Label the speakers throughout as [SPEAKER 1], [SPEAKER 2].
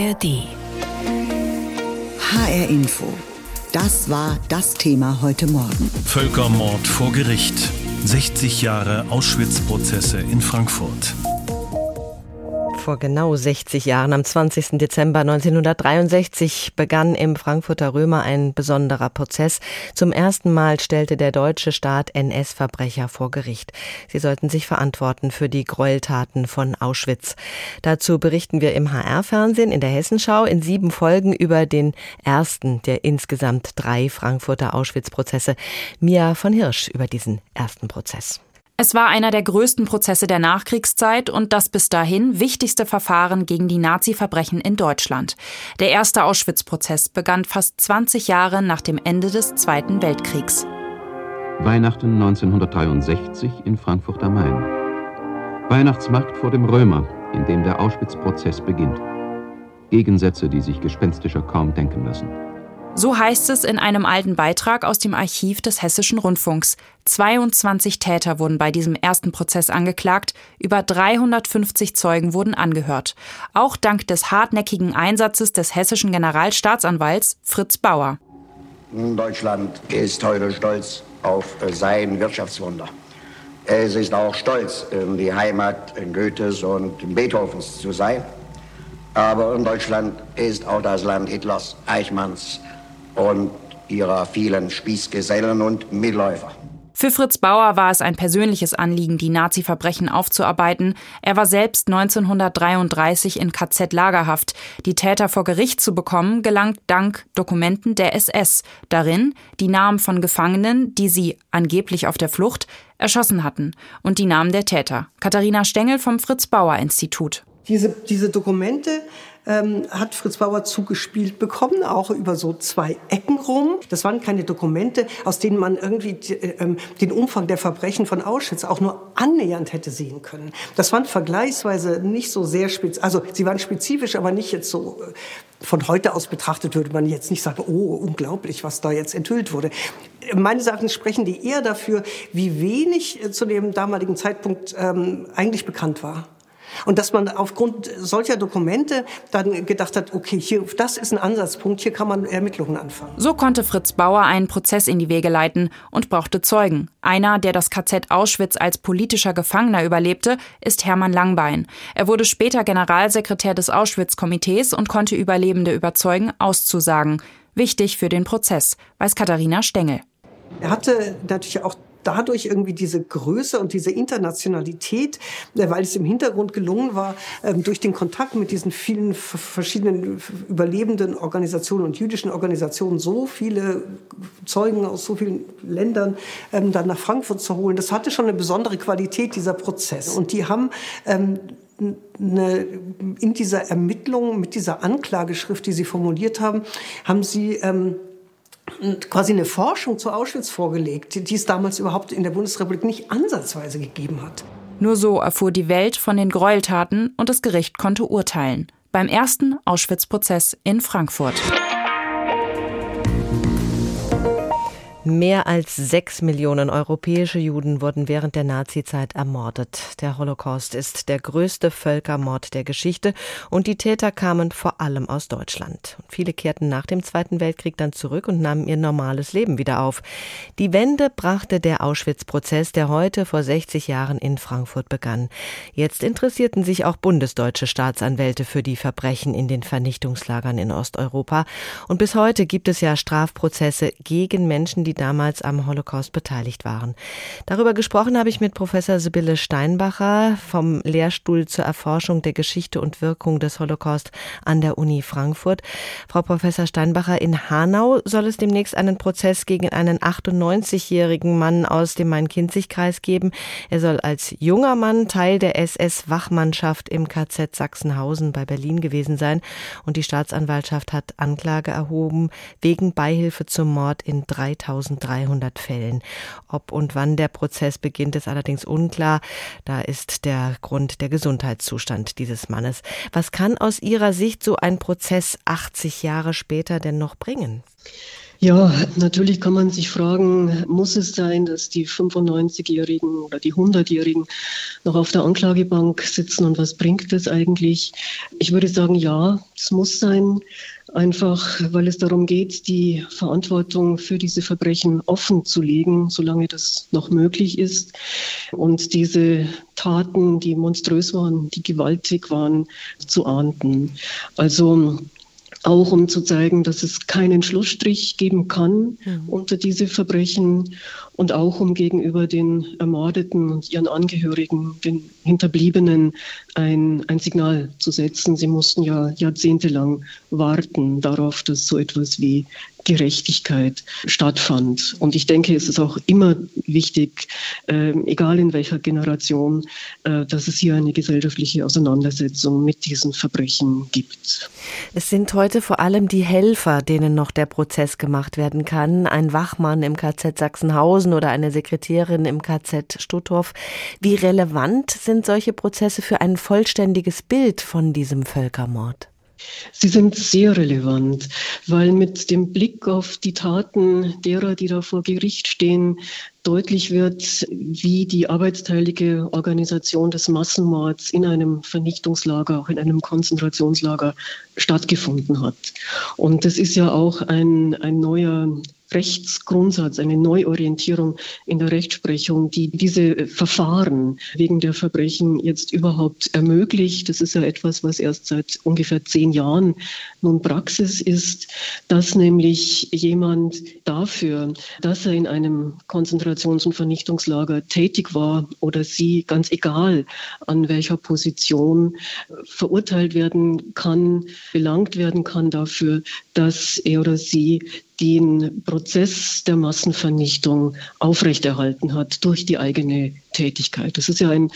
[SPEAKER 1] ARD.
[SPEAKER 2] HR Info. Das war das Thema heute Morgen.
[SPEAKER 3] Völkermord vor Gericht. 60 Jahre Auschwitz-Prozesse in Frankfurt.
[SPEAKER 4] Vor genau 60 Jahren, am 20. Dezember 1963, begann im Frankfurter Römer ein besonderer Prozess. Zum ersten Mal stellte der deutsche Staat NS-Verbrecher vor Gericht. Sie sollten sich verantworten für die Gräueltaten von Auschwitz. Dazu berichten wir im HR-Fernsehen in der Hessenschau in sieben Folgen über den ersten der insgesamt drei Frankfurter Auschwitz-Prozesse. Mia von Hirsch über diesen ersten Prozess.
[SPEAKER 5] Es war einer der größten Prozesse der Nachkriegszeit und das bis dahin wichtigste Verfahren gegen die Nazi-Verbrechen in Deutschland. Der erste Auschwitz-Prozess begann fast 20 Jahre nach dem Ende des Zweiten Weltkriegs.
[SPEAKER 6] Weihnachten 1963 in Frankfurt am Main. Weihnachtsmarkt vor dem Römer, in dem der Auschwitz-Prozess beginnt. Gegensätze, die sich gespenstischer kaum denken lassen.
[SPEAKER 5] So heißt es in einem alten Beitrag aus dem Archiv des Hessischen Rundfunks. 22 Täter wurden bei diesem ersten Prozess angeklagt, über 350 Zeugen wurden angehört. Auch dank des hartnäckigen Einsatzes des hessischen Generalstaatsanwalts Fritz Bauer.
[SPEAKER 7] Deutschland ist heute stolz auf sein Wirtschaftswunder. Es ist auch stolz, die Heimat Goethes und Beethovens zu sein. Aber in Deutschland ist auch das Land Hitlers, Eichmanns, und ihrer vielen Spießgesellen und Mitläufer.
[SPEAKER 5] Für Fritz Bauer war es ein persönliches Anliegen, die Nazi-Verbrechen aufzuarbeiten. Er war selbst 1933 in KZ-Lagerhaft. Die Täter vor Gericht zu bekommen, gelang dank Dokumenten der SS. Darin die Namen von Gefangenen, die sie angeblich auf der Flucht erschossen hatten, und die Namen der Täter. Katharina Stengel vom Fritz Bauer Institut.
[SPEAKER 8] Diese, diese Dokumente ähm, hat Fritz Bauer zugespielt bekommen, auch über so zwei Ecken rum. Das waren keine Dokumente, aus denen man irgendwie äh, den Umfang der Verbrechen von Auschwitz auch nur annähernd hätte sehen können. Das waren vergleichsweise nicht so sehr spezifisch, also sie waren spezifisch, aber nicht jetzt so äh, von heute aus betrachtet würde man jetzt nicht sagen, oh, unglaublich, was da jetzt enthüllt wurde. Meines Erachtens sprechen die eher dafür, wie wenig äh, zu dem damaligen Zeitpunkt ähm, eigentlich bekannt war. Und dass man aufgrund solcher Dokumente dann gedacht hat, okay, hier, das ist ein Ansatzpunkt, hier kann man Ermittlungen anfangen.
[SPEAKER 5] So konnte Fritz Bauer einen Prozess in die Wege leiten und brauchte Zeugen. Einer, der das KZ Auschwitz als politischer Gefangener überlebte, ist Hermann Langbein. Er wurde später Generalsekretär des Auschwitz-Komitees und konnte Überlebende überzeugen, auszusagen. Wichtig für den Prozess, weiß Katharina Stengel.
[SPEAKER 8] Er hatte natürlich auch dadurch irgendwie diese Größe und diese Internationalität, äh, weil es im Hintergrund gelungen war, ähm, durch den Kontakt mit diesen vielen verschiedenen überlebenden Organisationen und jüdischen Organisationen so viele Zeugen aus so vielen Ländern ähm, dann nach Frankfurt zu holen. Das hatte schon eine besondere Qualität, dieser Prozess. Und die haben ähm, eine, in dieser Ermittlung, mit dieser Anklageschrift, die sie formuliert haben, haben sie ähm, quasi eine Forschung zu Auschwitz vorgelegt, die es damals überhaupt in der Bundesrepublik nicht ansatzweise gegeben hat.
[SPEAKER 5] Nur so erfuhr die Welt von den Gräueltaten und das Gericht konnte urteilen. Beim ersten Auschwitz-Prozess in Frankfurt.
[SPEAKER 4] Mehr als sechs Millionen europäische Juden wurden während der Nazizeit ermordet. Der Holocaust ist der größte Völkermord der Geschichte und die Täter kamen vor allem aus Deutschland. Viele kehrten nach dem Zweiten Weltkrieg dann zurück und nahmen ihr normales Leben wieder auf. Die Wende brachte der Auschwitz-Prozess, der heute vor 60 Jahren in Frankfurt begann. Jetzt interessierten sich auch bundesdeutsche Staatsanwälte für die Verbrechen in den Vernichtungslagern in Osteuropa. Und bis heute gibt es ja Strafprozesse gegen Menschen, die damals am Holocaust beteiligt waren. Darüber gesprochen habe ich mit Professor Sibylle Steinbacher vom Lehrstuhl zur Erforschung der Geschichte und Wirkung des Holocaust an der Uni Frankfurt. Frau Professor Steinbacher, in Hanau soll es demnächst einen Prozess gegen einen 98-jährigen Mann aus dem Main-Kinzig-Kreis geben. Er soll als junger Mann Teil der SS-Wachmannschaft im KZ Sachsenhausen bei Berlin gewesen sein und die Staatsanwaltschaft hat Anklage erhoben wegen Beihilfe zum Mord in 3000 1300 Fällen. Ob und wann der Prozess beginnt, ist allerdings unklar. Da ist der Grund der Gesundheitszustand dieses Mannes. Was kann aus Ihrer Sicht so ein Prozess 80 Jahre später denn noch bringen?
[SPEAKER 1] Ja, natürlich kann man sich fragen, muss es sein, dass die 95-Jährigen oder die 100-Jährigen noch auf der Anklagebank sitzen und was bringt das eigentlich? Ich würde sagen, ja, es muss sein, einfach weil es darum geht, die Verantwortung für diese Verbrechen offen zu legen, solange das noch möglich ist. Und diese Taten, die monströs waren, die gewaltig waren, zu ahnden. Also auch um zu zeigen, dass es keinen Schlussstrich geben kann mhm. unter diese Verbrechen und auch um gegenüber den Ermordeten und ihren Angehörigen, den Hinterbliebenen, ein, ein Signal zu setzen. Sie mussten ja jahrzehntelang warten darauf, dass so etwas wie Gerechtigkeit stattfand. Und ich denke, es ist auch immer wichtig, äh, egal in welcher Generation, äh, dass es hier eine gesellschaftliche Auseinandersetzung mit diesen Verbrechen gibt.
[SPEAKER 4] Es sind heute vor allem die Helfer, denen noch der Prozess gemacht werden kann. Ein Wachmann im KZ Sachsenhausen oder eine Sekretärin im KZ Stutthof. Wie relevant sind solche Prozesse für ein vollständiges Bild von diesem Völkermord?
[SPEAKER 1] Sie sind sehr relevant, weil mit dem Blick auf die Taten derer, die da vor Gericht stehen, deutlich wird, wie die arbeitsteilige Organisation des Massenmords in einem Vernichtungslager, auch in einem Konzentrationslager stattgefunden hat. Und das ist ja auch ein, ein neuer Rechtsgrundsatz, eine Neuorientierung in der Rechtsprechung, die diese Verfahren wegen der Verbrechen jetzt überhaupt ermöglicht. Das ist ja etwas, was erst seit ungefähr zehn Jahren nun Praxis ist, dass nämlich jemand dafür, dass er in einem Konzentrations- und Vernichtungslager tätig war oder sie, ganz egal an welcher Position, verurteilt werden kann, belangt werden kann dafür, dass er oder sie den Prozess der Massenvernichtung aufrechterhalten hat durch die eigene Tätigkeit. Das ist ja ein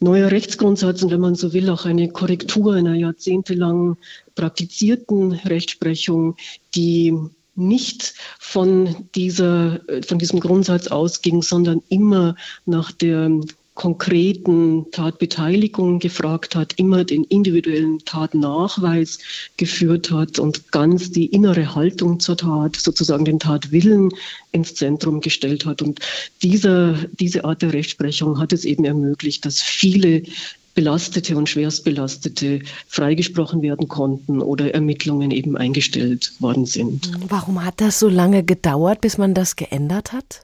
[SPEAKER 1] neuer Rechtsgrundsatz und wenn man so will, auch eine Korrektur einer jahrzehntelang praktizierten Rechtsprechung, die nicht von dieser, von diesem Grundsatz ausging, sondern immer nach der konkreten Tatbeteiligung gefragt hat, immer den individuellen Tatnachweis geführt hat und ganz die innere Haltung zur Tat, sozusagen den Tatwillen ins Zentrum gestellt hat. Und dieser, diese Art der Rechtsprechung hat es eben ermöglicht, dass viele Belastete und Schwerstbelastete freigesprochen werden konnten oder Ermittlungen eben eingestellt worden sind.
[SPEAKER 4] Warum hat das so lange gedauert, bis man das geändert hat?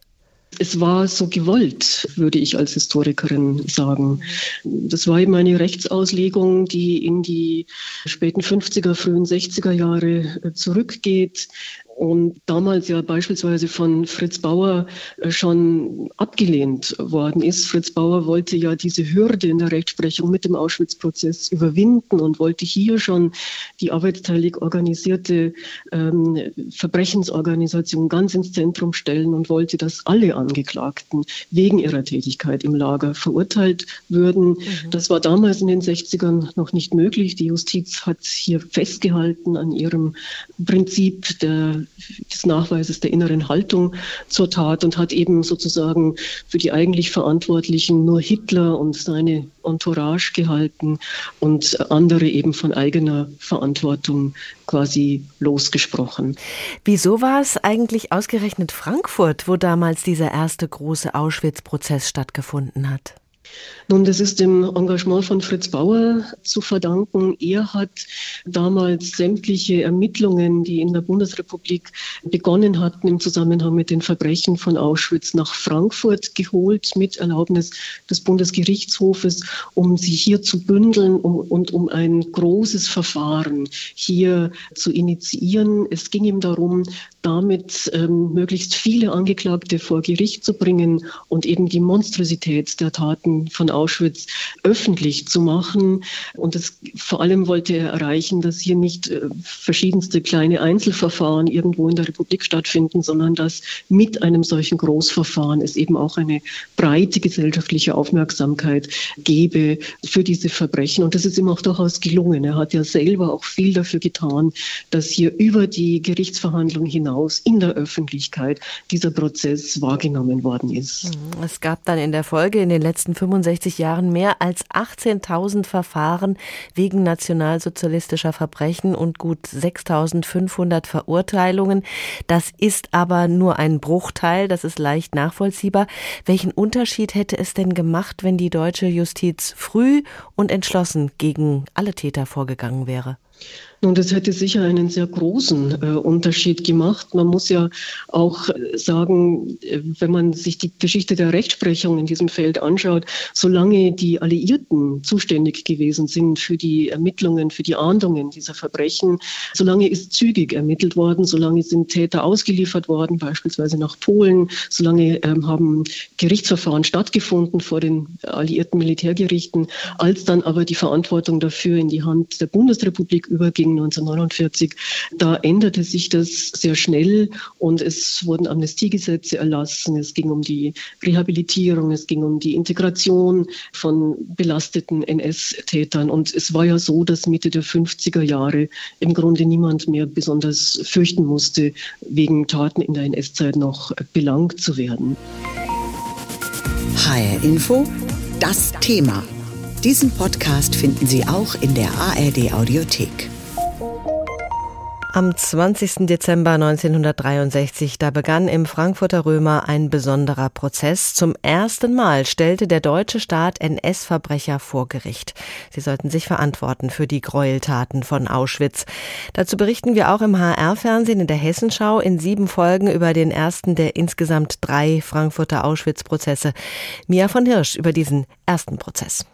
[SPEAKER 1] Es war so gewollt, würde ich als Historikerin sagen. Das war eben eine Rechtsauslegung, die in die späten 50er, frühen 60er Jahre zurückgeht und damals ja beispielsweise von Fritz Bauer äh, schon abgelehnt worden ist. Fritz Bauer wollte ja diese Hürde in der Rechtsprechung mit dem Auschwitz-Prozess überwinden und wollte hier schon die arbeitsteilig organisierte ähm, Verbrechensorganisation ganz ins Zentrum stellen und wollte, dass alle Angeklagten wegen ihrer Tätigkeit im Lager verurteilt würden. Mhm. Das war damals in den 60ern noch nicht möglich. Die Justiz hat hier festgehalten an ihrem Prinzip der des Nachweises der inneren Haltung zur Tat und hat eben sozusagen für die eigentlich Verantwortlichen nur Hitler und seine Entourage gehalten und andere eben von eigener Verantwortung quasi losgesprochen.
[SPEAKER 4] Wieso war es eigentlich ausgerechnet Frankfurt, wo damals dieser erste große Auschwitz-Prozess stattgefunden hat?
[SPEAKER 1] Nun, das ist dem Engagement von Fritz Bauer zu verdanken. Er hat damals sämtliche Ermittlungen, die in der Bundesrepublik begonnen hatten im Zusammenhang mit den Verbrechen von Auschwitz nach Frankfurt geholt mit Erlaubnis des Bundesgerichtshofes, um sie hier zu bündeln und um ein großes Verfahren hier zu initiieren. Es ging ihm darum, damit ähm, möglichst viele Angeklagte vor Gericht zu bringen und eben die Monstrosität der Taten von Auschwitz öffentlich zu machen. Und das, vor allem wollte er erreichen, dass hier nicht äh, verschiedenste kleine Einzelverfahren irgendwo in der Republik stattfinden, sondern dass mit einem solchen Großverfahren es eben auch eine breite gesellschaftliche Aufmerksamkeit gebe für diese Verbrechen. Und das ist ihm auch durchaus gelungen. Er hat ja selber auch viel dafür getan, dass hier über die Gerichtsverhandlung hinaus in der Öffentlichkeit dieser Prozess wahrgenommen worden ist.
[SPEAKER 4] Mhm. Es gab dann in der Folge in den letzten 65 Jahren mehr als 18.000 Verfahren wegen nationalsozialistischer Verbrechen und gut 6.500 Verurteilungen. Das ist aber nur ein Bruchteil, das ist leicht nachvollziehbar. Welchen Unterschied hätte es denn gemacht, wenn die deutsche Justiz früh und entschlossen gegen alle Täter vorgegangen wäre?
[SPEAKER 1] Nun, das hätte sicher einen sehr großen äh, Unterschied gemacht. Man muss ja auch äh, sagen, äh, wenn man sich die Geschichte der Rechtsprechung in diesem Feld anschaut, solange die Alliierten zuständig gewesen sind für die Ermittlungen, für die Ahndungen dieser Verbrechen, solange ist zügig ermittelt worden, solange sind Täter ausgeliefert worden, beispielsweise nach Polen, solange ähm, haben Gerichtsverfahren stattgefunden vor den alliierten Militärgerichten, als dann aber die Verantwortung dafür in die Hand der Bundesrepublik überging 1949. Da änderte sich das sehr schnell und es wurden Amnestiegesetze erlassen. Es ging um die Rehabilitierung, es ging um die Integration von belasteten NS-Tätern. Und es war ja so, dass Mitte der 50er Jahre im Grunde niemand mehr besonders fürchten musste, wegen Taten in der NS-Zeit noch belangt zu werden.
[SPEAKER 2] HR Info, das Thema. Diesen Podcast finden Sie auch in der ARD Audiothek.
[SPEAKER 4] Am 20. Dezember 1963, da begann im Frankfurter Römer ein besonderer Prozess. Zum ersten Mal stellte der deutsche Staat NS-Verbrecher vor Gericht. Sie sollten sich verantworten für die Gräueltaten von Auschwitz. Dazu berichten wir auch im HR-Fernsehen in der Hessenschau in sieben Folgen über den ersten der insgesamt drei Frankfurter Auschwitz-Prozesse. Mia von Hirsch über diesen ersten Prozess.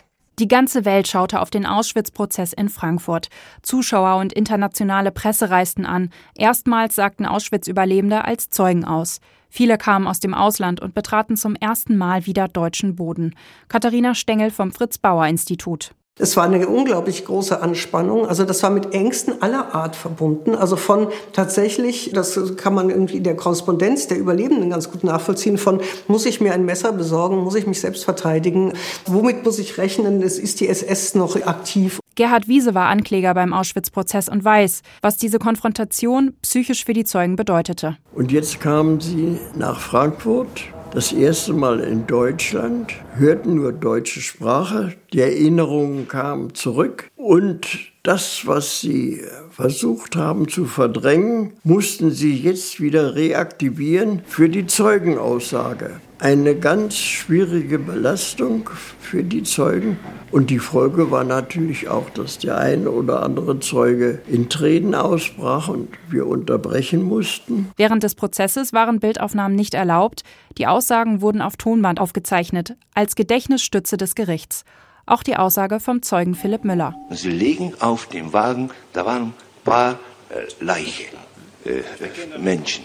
[SPEAKER 5] Die ganze Welt schaute auf den Auschwitz-Prozess in Frankfurt. Zuschauer und internationale Presse reisten an. Erstmals sagten Auschwitz-Überlebende als Zeugen aus. Viele kamen aus dem Ausland und betraten zum ersten Mal wieder deutschen Boden. Katharina Stengel vom Fritz-Bauer-Institut.
[SPEAKER 8] Es war eine unglaublich große Anspannung. Also das war mit Ängsten aller Art verbunden. Also von tatsächlich, das kann man irgendwie in der Korrespondenz der Überlebenden ganz gut nachvollziehen, von muss ich mir ein Messer besorgen, muss ich mich selbst verteidigen, womit muss ich rechnen, es ist die SS noch aktiv.
[SPEAKER 5] Gerhard Wiese war Ankläger beim Auschwitz-Prozess und weiß, was diese Konfrontation psychisch für die Zeugen bedeutete.
[SPEAKER 9] Und jetzt kamen sie nach Frankfurt das erste Mal in Deutschland, hörten nur deutsche Sprache, die Erinnerungen kamen zurück und das, was sie versucht haben zu verdrängen, mussten sie jetzt wieder reaktivieren für die Zeugenaussage. Eine ganz schwierige Belastung für die Zeugen. Und die Folge war natürlich auch, dass der eine oder andere Zeuge in Tränen ausbrach und wir unterbrechen mussten.
[SPEAKER 5] Während des Prozesses waren Bildaufnahmen nicht erlaubt. Die Aussagen wurden auf Tonband aufgezeichnet, als Gedächtnisstütze des Gerichts. Auch die Aussage vom Zeugen Philipp Müller.
[SPEAKER 10] Sie legen auf dem Wagen, da waren ein paar äh, Leichen, äh, Menschen.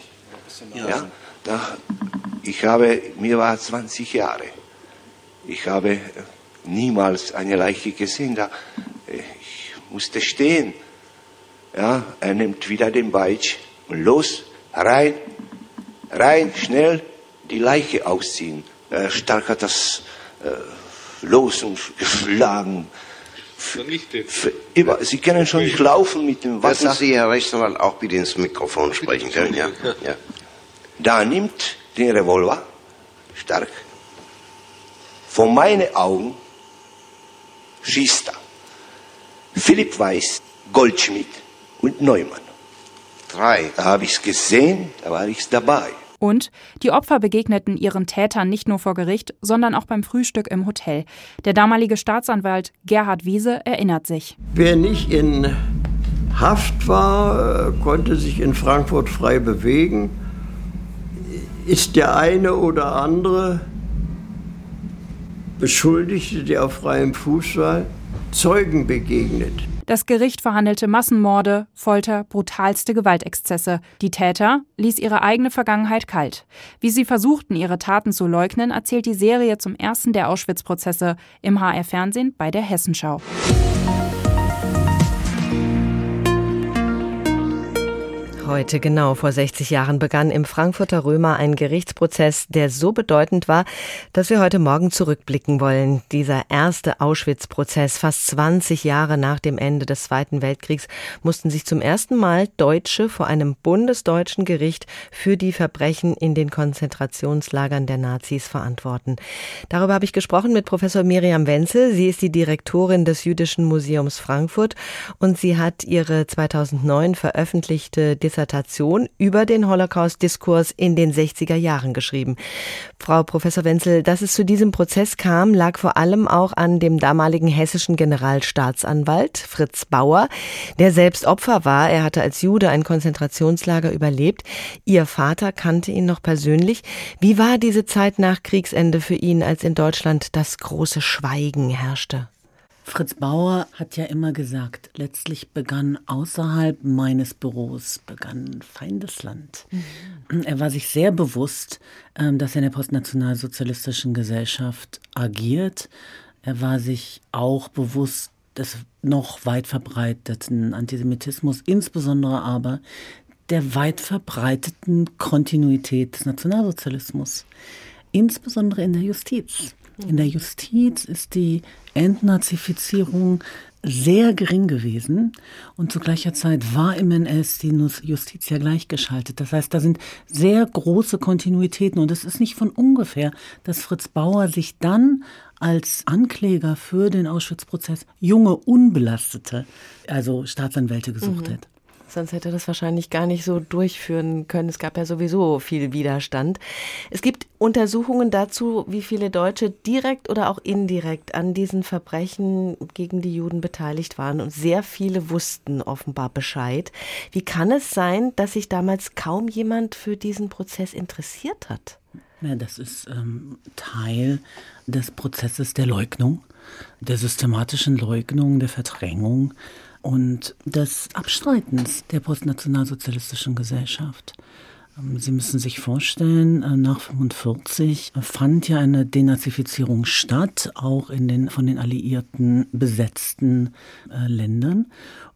[SPEAKER 10] Ja, da, ich habe, mir war 20 Jahre. Ich habe äh, niemals eine Leiche gesehen. Da, äh, ich musste stehen. Ja, er nimmt wieder den Beitsch und los, rein, rein, schnell die Leiche ausziehen. Er stark hat das äh, los und geschlagen. Über, Sie können schon nicht laufen mit dem Wasser.
[SPEAKER 11] Lassen Sie, Herr Rechtsanwalt, auch bitte ins Mikrofon sprechen können. Ja? Ja.
[SPEAKER 10] Da nimmt den Revolver, stark, vor meine Augen schießt er. Philipp Weiß, Goldschmidt und Neumann. Drei. Da habe ich es gesehen, da war ich dabei.
[SPEAKER 5] Und die Opfer begegneten ihren Tätern nicht nur vor Gericht, sondern auch beim Frühstück im Hotel. Der damalige Staatsanwalt Gerhard Wiese erinnert sich.
[SPEAKER 9] Wer nicht in Haft war, konnte sich in Frankfurt frei bewegen. Ist der eine oder andere Beschuldigte, der auf freiem Fuß war, Zeugen begegnet.
[SPEAKER 5] Das Gericht verhandelte Massenmorde, Folter, brutalste Gewaltexzesse. Die Täter ließ ihre eigene Vergangenheit kalt. Wie sie versuchten, ihre Taten zu leugnen, erzählt die Serie zum ersten der Auschwitz-Prozesse im HR-Fernsehen bei der Hessenschau.
[SPEAKER 4] Heute genau vor 60 Jahren begann im Frankfurter Römer ein Gerichtsprozess, der so bedeutend war, dass wir heute Morgen zurückblicken wollen. Dieser erste Auschwitz-Prozess, fast 20 Jahre nach dem Ende des Zweiten Weltkriegs, mussten sich zum ersten Mal Deutsche vor einem bundesdeutschen Gericht für die Verbrechen in den Konzentrationslagern der Nazis verantworten. Darüber habe ich gesprochen mit Professor Miriam Wenzel. Sie ist die Direktorin des Jüdischen Museums Frankfurt und sie hat ihre 2009 veröffentlichte Dissertation über den Holocaust-Diskurs in den 60er Jahren geschrieben. Frau Professor Wenzel, dass es zu diesem Prozess kam, lag vor allem auch an dem damaligen hessischen Generalstaatsanwalt Fritz Bauer, der selbst Opfer war. Er hatte als Jude ein Konzentrationslager überlebt. Ihr Vater kannte ihn noch persönlich. Wie war diese Zeit nach Kriegsende für ihn, als in Deutschland das große Schweigen herrschte?
[SPEAKER 12] Fritz Bauer hat ja immer gesagt, letztlich begann außerhalb meines Büros, begann Feindesland. Mhm. Er war sich sehr bewusst, ähm, dass er in der postnationalsozialistischen Gesellschaft agiert. Er war sich auch bewusst des noch weit verbreiteten Antisemitismus, insbesondere aber der weit verbreiteten Kontinuität des Nationalsozialismus, insbesondere in der Justiz. In der Justiz ist die Entnazifizierung sehr gering gewesen und zu gleicher Zeit war im NS die Justiz ja gleichgeschaltet. Das heißt, da sind sehr große Kontinuitäten und es ist nicht von ungefähr, dass Fritz Bauer sich dann als Ankläger für den Auschwitz-Prozess junge, unbelastete, also Staatsanwälte gesucht mhm. hat.
[SPEAKER 4] Sonst hätte das wahrscheinlich gar nicht so durchführen können. Es gab ja sowieso viel Widerstand. Es gibt Untersuchungen dazu, wie viele Deutsche direkt oder auch indirekt an diesen Verbrechen gegen die Juden beteiligt waren. Und sehr viele wussten offenbar Bescheid. Wie kann es sein, dass sich damals kaum jemand für diesen Prozess interessiert hat?
[SPEAKER 12] Ja, das ist ähm, Teil des Prozesses der Leugnung, der systematischen Leugnung, der Verdrängung und des Abstreitens der postnationalsozialistischen Gesellschaft. Ähm, Sie müssen sich vorstellen, äh, nach 1945 fand ja eine Denazifizierung statt, auch in den von den Alliierten besetzten äh, Ländern.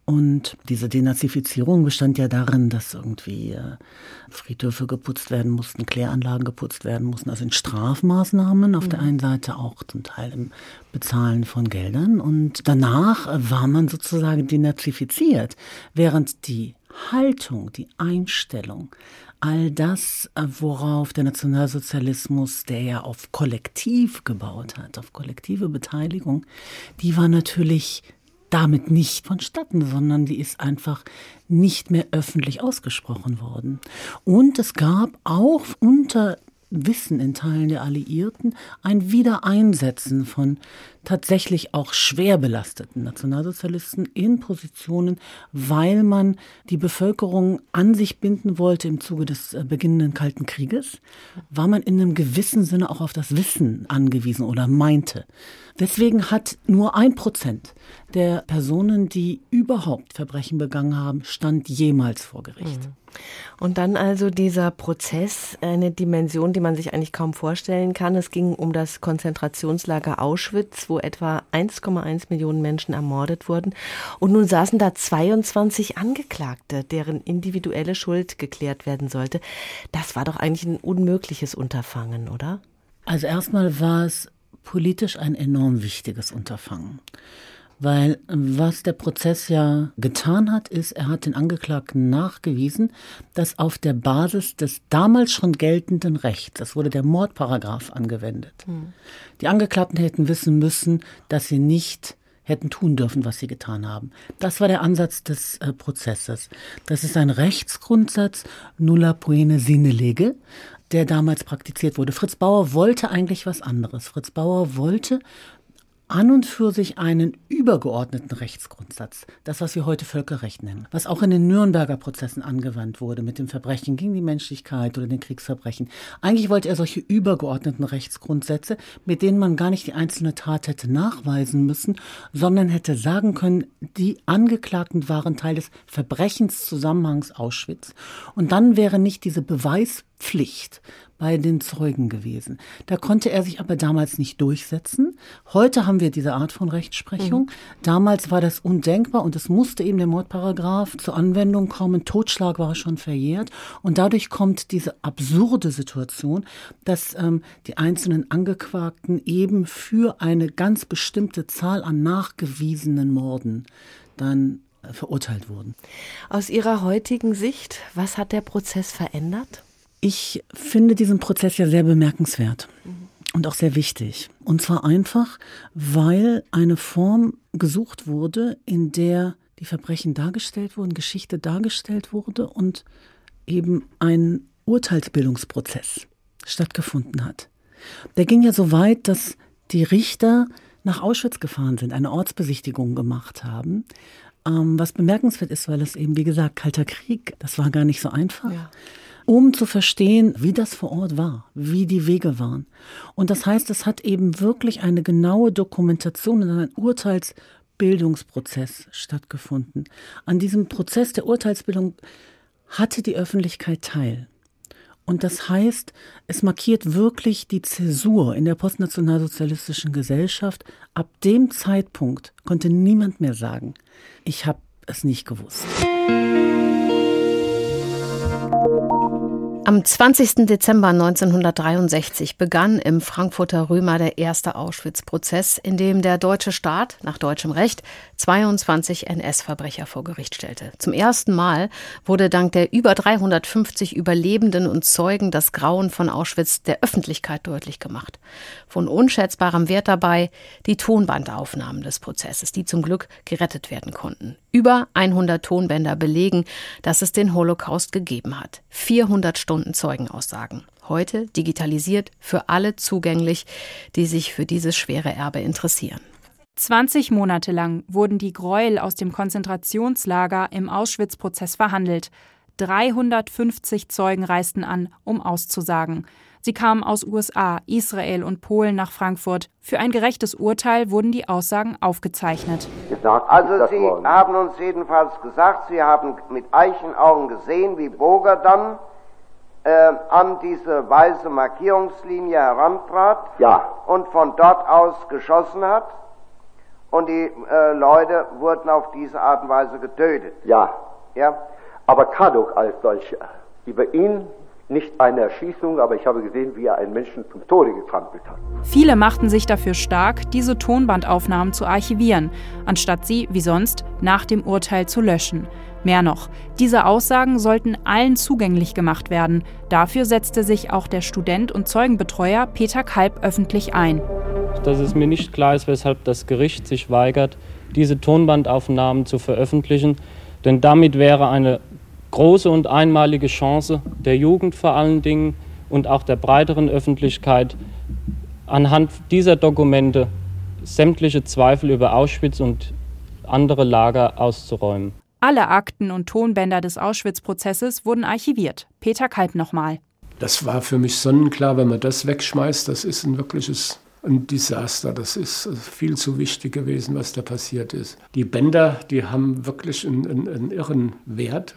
[SPEAKER 12] Und diese Denazifizierung bestand ja darin, dass irgendwie äh, Friedhöfe geputzt werden mussten, Kläranlagen geputzt werden mussten, also in Strafmaßnahmen auf mhm. der einen Seite auch zum Teil im Bezahlen von Geldern. Und danach war man sozusagen denazifiziert, während die Haltung, die Einstellung, all das, äh, worauf der Nationalsozialismus, der ja auf Kollektiv gebaut hat, auf kollektive Beteiligung, die war natürlich damit nicht vonstatten, sondern die ist einfach nicht mehr öffentlich ausgesprochen worden. Und es gab auch unter Wissen in Teilen der Alliierten ein Wiedereinsetzen von tatsächlich auch schwer belasteten Nationalsozialisten in Positionen, weil man die Bevölkerung an sich binden wollte im Zuge des äh, beginnenden Kalten Krieges, war man in einem gewissen Sinne auch auf das Wissen angewiesen oder meinte. Deswegen hat nur ein Prozent der Personen, die überhaupt Verbrechen begangen haben, stand jemals vor Gericht. Mhm.
[SPEAKER 4] Und dann also dieser Prozess, eine Dimension, die man sich eigentlich kaum vorstellen kann. Es ging um das Konzentrationslager Auschwitz, wo etwa 1,1 Millionen Menschen ermordet wurden. Und nun saßen da 22 Angeklagte, deren individuelle Schuld geklärt werden sollte. Das war doch eigentlich ein unmögliches Unterfangen, oder?
[SPEAKER 12] Also erstmal war es politisch ein enorm wichtiges Unterfangen. Weil was der Prozess ja getan hat, ist, er hat den Angeklagten nachgewiesen, dass auf der Basis des damals schon geltenden Rechts, das wurde der Mordparagraph angewendet, hm. die Angeklagten hätten wissen müssen, dass sie nicht hätten tun dürfen, was sie getan haben. Das war der Ansatz des äh, Prozesses. Das ist ein Rechtsgrundsatz nulla poene sine lege, der damals praktiziert wurde. Fritz Bauer wollte eigentlich was anderes. Fritz Bauer wollte an und für sich einen übergeordneten Rechtsgrundsatz, das, was wir heute Völkerrecht nennen, was auch in den Nürnberger Prozessen angewandt wurde mit dem Verbrechen gegen die Menschlichkeit oder den Kriegsverbrechen. Eigentlich wollte er solche übergeordneten Rechtsgrundsätze, mit denen man gar nicht die einzelne Tat hätte nachweisen müssen, sondern hätte sagen können, die Angeklagten waren Teil des Verbrechenszusammenhangs Auschwitz. Und dann wäre nicht diese Beweispflicht bei den Zeugen gewesen. Da konnte er sich aber damals nicht durchsetzen. Heute haben wir diese Art von Rechtsprechung. Mhm. Damals war das undenkbar und es musste eben der Mordparagraf zur Anwendung kommen. Totschlag war schon verjährt und dadurch kommt diese absurde Situation, dass ähm, die einzelnen Angeklagten eben für eine ganz bestimmte Zahl an nachgewiesenen Morden dann äh, verurteilt wurden.
[SPEAKER 4] Aus Ihrer heutigen Sicht, was hat der Prozess verändert?
[SPEAKER 12] Ich finde diesen Prozess ja sehr bemerkenswert und auch sehr wichtig. Und zwar einfach, weil eine Form gesucht wurde, in der die Verbrechen dargestellt wurden, Geschichte dargestellt wurde und eben ein Urteilsbildungsprozess stattgefunden hat. Der ging ja so weit, dass die Richter nach Auschwitz gefahren sind, eine Ortsbesichtigung gemacht haben. Ähm, was bemerkenswert ist, weil es eben, wie gesagt, Kalter Krieg, das war gar nicht so einfach. Ja. Um zu verstehen, wie das vor Ort war, wie die Wege waren. Und das heißt, es hat eben wirklich eine genaue Dokumentation und ein Urteilsbildungsprozess stattgefunden. An diesem Prozess der Urteilsbildung hatte die Öffentlichkeit teil. Und das heißt, es markiert wirklich die Zäsur in der postnationalsozialistischen Gesellschaft. Ab dem Zeitpunkt konnte niemand mehr sagen, ich habe es nicht gewusst. Thank you.
[SPEAKER 4] Am 20. Dezember 1963 begann im Frankfurter Römer der erste Auschwitz-Prozess, in dem der deutsche Staat nach deutschem Recht 22 NS-Verbrecher vor Gericht stellte. Zum ersten Mal wurde dank der über 350 Überlebenden und Zeugen das Grauen von Auschwitz der Öffentlichkeit deutlich gemacht. Von unschätzbarem Wert dabei die Tonbandaufnahmen des Prozesses, die zum Glück gerettet werden konnten. Über 100 Tonbänder belegen, dass es den Holocaust gegeben hat. 400 Stunden Zeugenaussagen. Heute digitalisiert für alle zugänglich, die sich für dieses schwere Erbe interessieren.
[SPEAKER 5] 20 Monate lang wurden die Gräuel aus dem Konzentrationslager im Auschwitz-Prozess verhandelt. 350 Zeugen reisten an, um auszusagen. Sie kamen aus USA, Israel und Polen nach Frankfurt. Für ein gerechtes Urteil wurden die Aussagen aufgezeichnet.
[SPEAKER 13] Also Sie haben uns jedenfalls gesagt, Sie haben mit Eichenaugen gesehen, wie Boger dann äh, an diese weiße Markierungslinie herantrat
[SPEAKER 14] ja.
[SPEAKER 13] und von dort aus geschossen hat. Und die äh, Leute wurden auf diese Art und Weise getötet.
[SPEAKER 14] Ja.
[SPEAKER 13] Ja.
[SPEAKER 14] Aber Kadok als solcher, über ihn nicht eine Erschießung, aber ich habe gesehen, wie er einen Menschen zum Tode getrampelt hat.
[SPEAKER 5] Viele machten sich dafür stark, diese Tonbandaufnahmen zu archivieren, anstatt sie, wie sonst, nach dem Urteil zu löschen. Mehr noch, diese Aussagen sollten allen zugänglich gemacht werden. Dafür setzte sich auch der Student und Zeugenbetreuer Peter Kalb öffentlich ein.
[SPEAKER 15] Dass es mir nicht klar ist, weshalb das Gericht sich weigert, diese Tonbandaufnahmen zu veröffentlichen, denn damit wäre eine große und einmalige Chance der Jugend vor allen Dingen und auch der breiteren Öffentlichkeit, anhand dieser Dokumente sämtliche Zweifel über Auschwitz und andere Lager auszuräumen.
[SPEAKER 5] Alle Akten und Tonbänder des Auschwitz-Prozesses wurden archiviert. Peter Kalb nochmal.
[SPEAKER 16] Das war für mich sonnenklar, wenn man das wegschmeißt, das ist ein wirkliches ein Desaster. Das ist viel zu wichtig gewesen, was da passiert ist. Die Bänder, die haben wirklich einen, einen, einen irren Wert.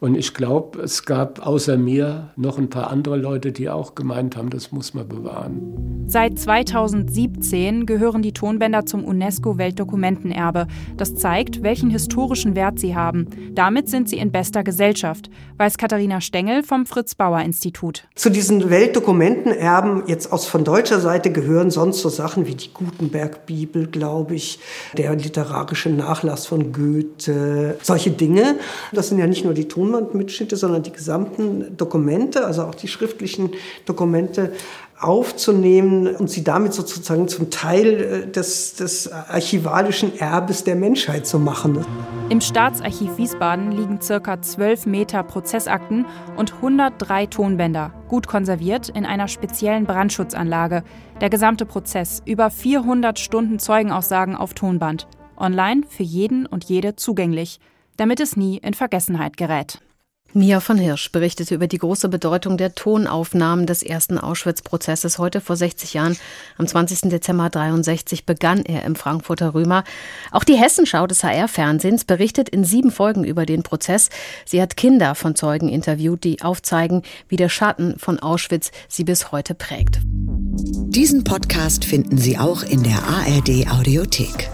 [SPEAKER 16] Und ich glaube, es gab außer mir noch ein paar andere Leute, die auch gemeint haben, das muss man bewahren.
[SPEAKER 5] Seit 2017 gehören die Tonbänder zum UNESCO-Weltdokumentenerbe. Das zeigt, welchen historischen Wert sie haben. Damit sind sie in bester Gesellschaft, weiß Katharina Stengel vom Fritz-Bauer-Institut.
[SPEAKER 8] Zu diesen Weltdokumentenerben jetzt aus von deutscher Seite gehören sonst so Sachen wie die Gutenberg-Bibel, glaube ich, der literarische Nachlass von Goethe, solche Dinge. Das sind ja nicht nur die Tonbänder, Tonbandmitschnitte, sondern die gesamten Dokumente, also auch die schriftlichen Dokumente aufzunehmen und sie damit sozusagen zum Teil äh, des, des archivalischen Erbes der Menschheit zu machen.
[SPEAKER 5] Im Staatsarchiv Wiesbaden liegen ca. 12 Meter Prozessakten und 103 Tonbänder, gut konserviert in einer speziellen Brandschutzanlage. Der gesamte Prozess, über 400 Stunden Zeugenaussagen auf Tonband, online für jeden und jede zugänglich damit es nie in Vergessenheit gerät.
[SPEAKER 17] Mia von Hirsch berichtete über die große Bedeutung der Tonaufnahmen des ersten Auschwitz-Prozesses. Heute vor 60 Jahren, am 20. Dezember 63, begann er im Frankfurter Römer. Auch die Hessenschau des HR-Fernsehens berichtet in sieben Folgen über den Prozess. Sie hat Kinder von Zeugen interviewt, die aufzeigen, wie der Schatten von Auschwitz sie bis heute prägt.
[SPEAKER 2] Diesen Podcast finden Sie auch in der ARD Audiothek.